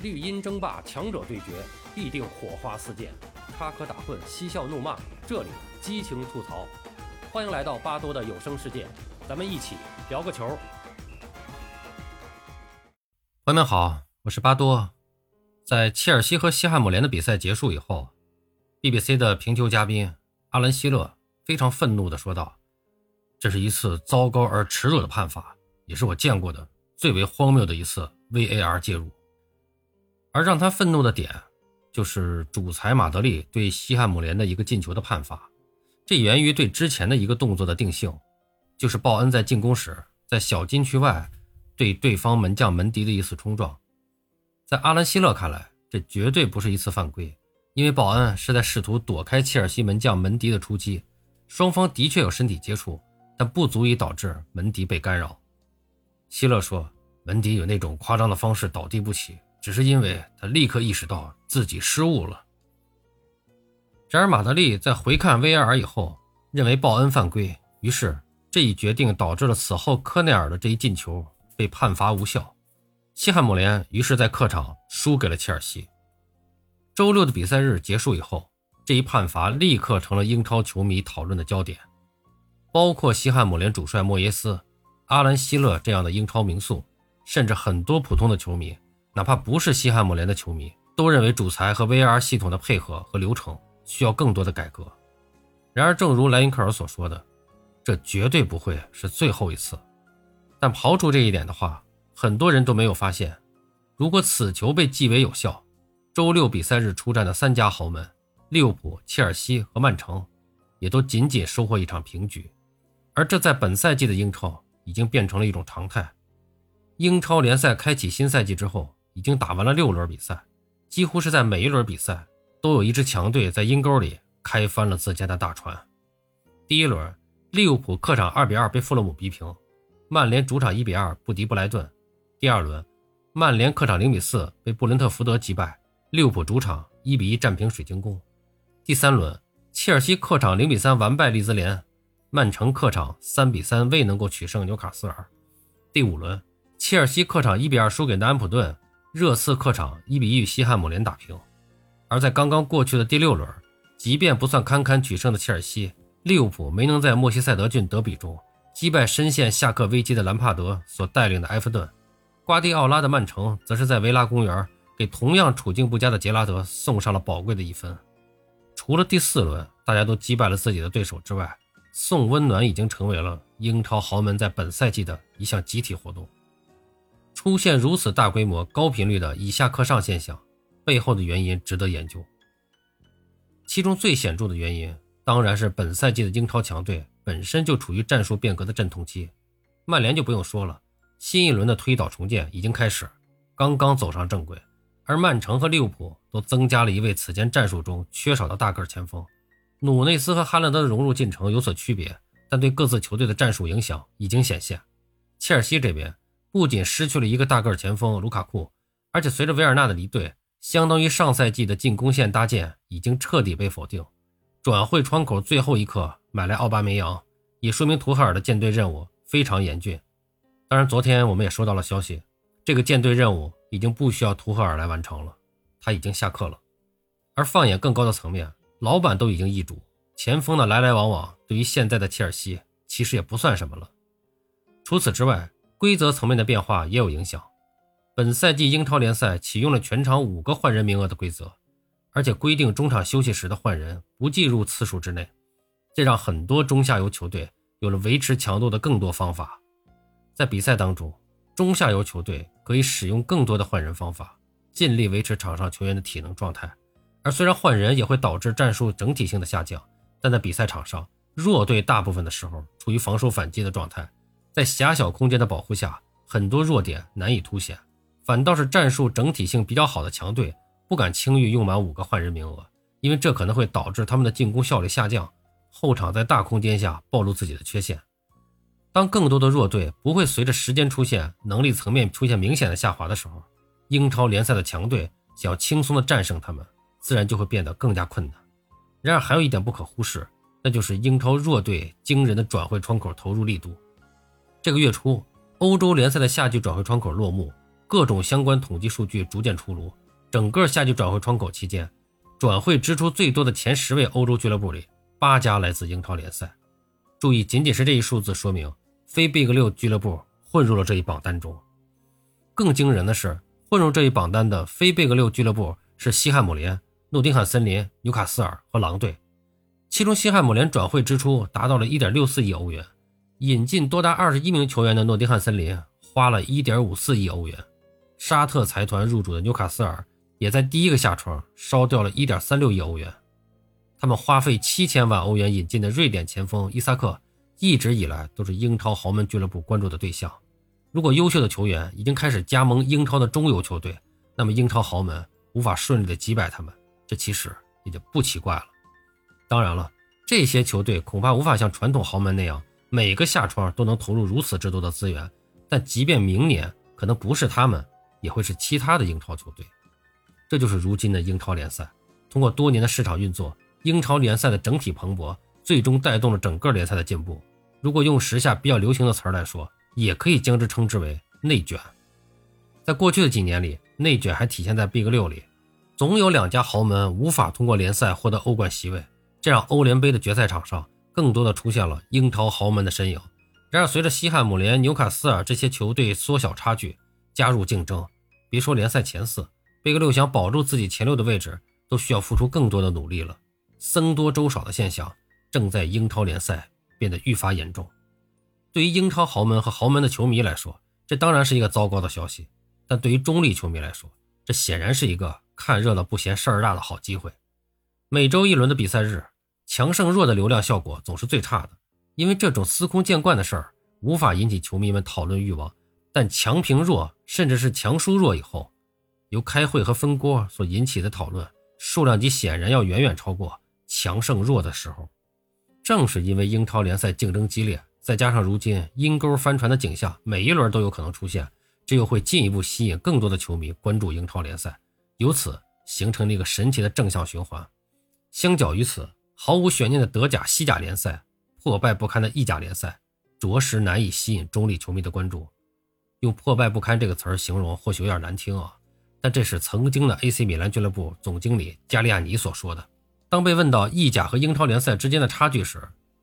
绿茵争霸，强者对决，必定火花四溅，插科打诨，嬉笑怒骂，这里激情吐槽。欢迎来到巴多的有声世界，咱们一起聊个球。朋友们好，我是巴多。在切尔西和西汉姆联的比赛结束以后，BBC 的评球嘉宾阿兰·希勒非常愤怒地说道：“这是一次糟糕而耻辱的判罚，也是我见过的最为荒谬的一次 VAR 介入。”而让他愤怒的点，就是主裁马德里对西汉姆联的一个进球的判罚。这源于对之前的一个动作的定性，就是鲍恩在进攻时在小禁区外对对方门将门迪的一次冲撞。在阿兰·希勒看来，这绝对不是一次犯规，因为鲍恩是在试图躲开切尔西门将门迪的出击，双方的确有身体接触，但不足以导致门迪被干扰。希勒说，门迪有那种夸张的方式倒地不起。只是因为他立刻意识到自己失误了。然而，马德里在回看 VAR 以后，认为鲍恩犯规，于是这一决定导致了此后科内尔的这一进球被判罚无效。西汉姆联于是，在客场输给了切尔西。周六的比赛日结束以后，这一判罚立刻成了英超球迷讨论的焦点，包括西汉姆联主帅莫耶斯、阿兰·希勒这样的英超名宿，甚至很多普通的球迷。哪怕不是西汉姆联的球迷，都认为主裁和 VR 系统的配合和流程需要更多的改革。然而，正如莱因克尔所说的，这绝对不会是最后一次。但刨除这一点的话，很多人都没有发现，如果此球被记为有效，周六比赛日出战的三家豪门利物浦、切尔西和曼城，也都仅仅收获一场平局。而这在本赛季的英超已经变成了一种常态。英超联赛开启新赛季之后。已经打完了六轮比赛，几乎是在每一轮比赛都有一支强队在阴沟里开翻了自家的大船。第一轮，利物浦客场二比二被富勒姆逼平，曼联主场一比二不敌布莱顿。第二轮，曼联客场零比四被布伦特福德击败，利物浦主场一比一战平水晶宫。第三轮，切尔西客场零比三完败利兹联，曼城客场三比三未能够取胜纽卡斯尔。第五轮，切尔西客场一比二输给南安普顿。热刺客场一比一与西汉姆联打平，而在刚刚过去的第六轮，即便不算堪堪取胜的切尔西，利物浦没能在莫西塞德郡德比中击败深陷下课危机的兰帕德所带领的埃弗顿，瓜迪奥拉的曼城则是在维拉公园给同样处境不佳的杰拉德送上了宝贵的一分。除了第四轮大家都击败了自己的对手之外，送温暖已经成为了英超豪门在本赛季的一项集体活动。出现如此大规模、高频率的以下克上现象，背后的原因值得研究。其中最显著的原因，当然是本赛季的英超强队本身就处于战术变革的阵痛期。曼联就不用说了，新一轮的推倒重建已经开始，刚刚走上正轨。而曼城和利物浦都增加了一位此前战术中缺少的大个前锋。努内斯和哈兰德的融入进程有所区别，但对各自球队的战术影响已经显现。切尔西这边。不仅失去了一个大个前锋卢卡库，而且随着维尔纳的离队，相当于上赛季的进攻线搭建已经彻底被否定。转会窗口最后一刻买来奥巴梅扬，也说明图赫尔的舰队任务非常严峻。当然，昨天我们也收到了消息，这个舰队任务已经不需要图赫尔来完成了，他已经下课了。而放眼更高的层面，老板都已经易主，前锋的来来往往对于现在的切尔西其实也不算什么了。除此之外，规则层面的变化也有影响。本赛季英超联赛启用了全场五个换人名额的规则，而且规定中场休息时的换人不计入次数之内，这让很多中下游球队有了维持强度的更多方法。在比赛当中，中下游球队可以使用更多的换人方法，尽力维持场上球员的体能状态。而虽然换人也会导致战术整体性的下降，但在比赛场上，弱队大部分的时候处于防守反击的状态。在狭小空间的保护下，很多弱点难以凸显，反倒是战术整体性比较好的强队不敢轻易用满五个换人名额，因为这可能会导致他们的进攻效率下降，后场在大空间下暴露自己的缺陷。当更多的弱队不会随着时间出现能力层面出现明显的下滑的时候，英超联赛的强队想要轻松的战胜他们，自然就会变得更加困难。然而，还有一点不可忽视，那就是英超弱队惊人的转会窗口投入力度。这个月初，欧洲联赛的夏季转会窗口落幕，各种相关统计数据逐渐出炉。整个夏季转会窗口期间，转会支出最多的前十位欧洲俱乐部里，八家来自英超联赛。注意，仅仅是这一数字，说明非 Big 六俱乐部混入了这一榜单中。更惊人的是，混入这一榜单的非 Big 六俱乐部是西汉姆联、诺丁汉森林、纽卡斯尔和狼队。其中，西汉姆联转会支出达到了1.64亿欧元，引进多达21名球员的诺丁汉森林花了1.54亿欧元，沙特财团入主的纽卡斯尔。也在第一个下窗烧掉了1.36亿欧元。他们花费7000万欧元引进的瑞典前锋伊萨克，一直以来都是英超豪门俱乐部关注的对象。如果优秀的球员已经开始加盟英超的中游球队，那么英超豪门无法顺利的击败他们，这其实也就不奇怪了。当然了，这些球队恐怕无法像传统豪门那样每个下窗都能投入如此之多的资源。但即便明年可能不是他们，也会是其他的英超球队。这就是如今的英超联赛。通过多年的市场运作，英超联赛的整体蓬勃，最终带动了整个联赛的进步。如果用时下比较流行的词儿来说，也可以将之称之为内卷。在过去的几年里，内卷还体现在 Big 六里，总有两家豪门无法通过联赛获得欧冠席位，这让欧联杯的决赛场上更多的出现了英超豪门的身影。然而，随着西汉姆联、纽卡斯尔这些球队缩小差距，加入竞争，别说联赛前四。贝格六想保住自己前六的位置，都需要付出更多的努力了。僧多粥少的现象正在英超联赛变得愈发严重。对于英超豪门和豪门的球迷来说，这当然是一个糟糕的消息；但对于中立球迷来说，这显然是一个看热闹不嫌事儿大的好机会。每周一轮的比赛日，强胜弱的流量效果总是最差的，因为这种司空见惯的事儿无法引起球迷们讨论欲望。但强平弱，甚至是强输弱以后，由开会和分锅所引起的讨论数量级显然要远远超过强胜弱的时候。正是因为英超联赛竞争激烈，再加上如今阴沟翻船的景象每一轮都有可能出现，这又会进一步吸引更多的球迷关注英超联赛，由此形成了一个神奇的正向循环。相较于此，毫无悬念的德甲、西甲联赛，破败不堪的意甲联赛，着实难以吸引中立球迷的关注。用“破败不堪”这个词儿形容，或许有点难听啊。但这是曾经的 AC 米兰俱乐部总经理加利亚尼所说的。当被问到意甲和英超联赛之间的差距时，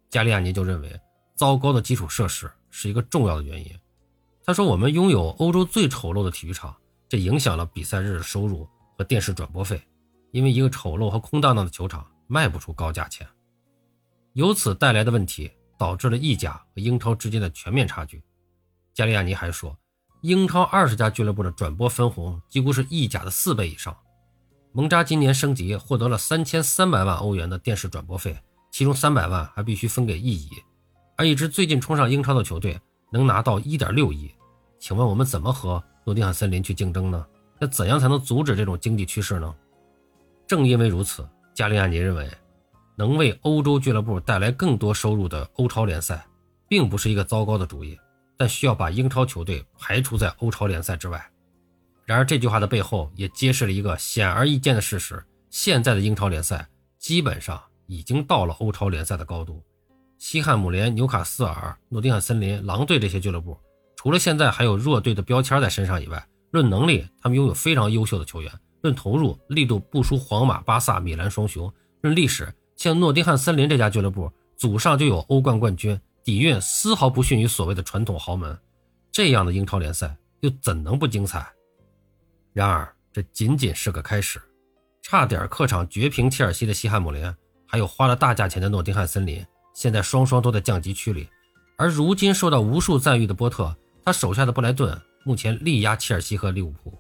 加利亚尼就认为糟糕的基础设施是一个重要的原因。他说：“我们拥有欧洲最丑陋的体育场，这影响了比赛日的收入和电视转播费，因为一个丑陋和空荡荡的球场卖不出高价钱。由此带来的问题导致了意甲和英超之间的全面差距。”加利亚尼还说。英超二十家俱乐部的转播分红几乎是意甲的四倍以上。蒙扎今年升级，获得了三千三百万欧元的电视转播费，其中三百万还必须分给意乙。而一支最近冲上英超的球队能拿到一点六亿，请问我们怎么和诺丁汉森林去竞争呢？那怎样才能阻止这种经济趋势呢？正因为如此，加利亚尼认为，能为欧洲俱乐部带来更多收入的欧超联赛，并不是一个糟糕的主意。但需要把英超球队排除在欧超联赛之外。然而，这句话的背后也揭示了一个显而易见的事实：现在的英超联赛基本上已经到了欧超联赛的高度。西汉姆联、纽卡斯尔、诺丁汉森林、狼队这些俱乐部，除了现在还有弱队的标签在身上以外，论能力，他们拥有非常优秀的球员；论投入力度，不输皇马、巴萨、米兰双雄；论历史，像诺丁汉森林这家俱乐部，祖上就有欧冠冠军。底蕴丝毫不逊于所谓的传统豪门，这样的英超联赛又怎能不精彩？然而，这仅仅是个开始。差点客场绝平切尔西的西汉姆联，还有花了大价钱的诺丁汉森林，现在双双都在降级区里。而如今受到无数赞誉的波特，他手下的布莱顿目前力压切尔西和利物浦。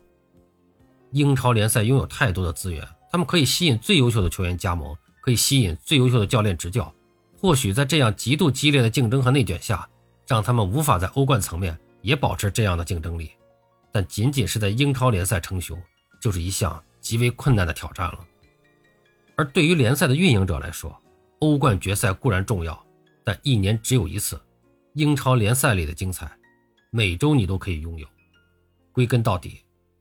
英超联赛拥有太多的资源，他们可以吸引最优秀的球员加盟，可以吸引最优秀的教练执教。或许在这样极度激烈的竞争和内卷下，让他们无法在欧冠层面也保持这样的竞争力，但仅仅是在英超联赛称雄，就是一项极为困难的挑战了。而对于联赛的运营者来说，欧冠决赛固然重要，但一年只有一次，英超联赛里的精彩，每周你都可以拥有。归根到底，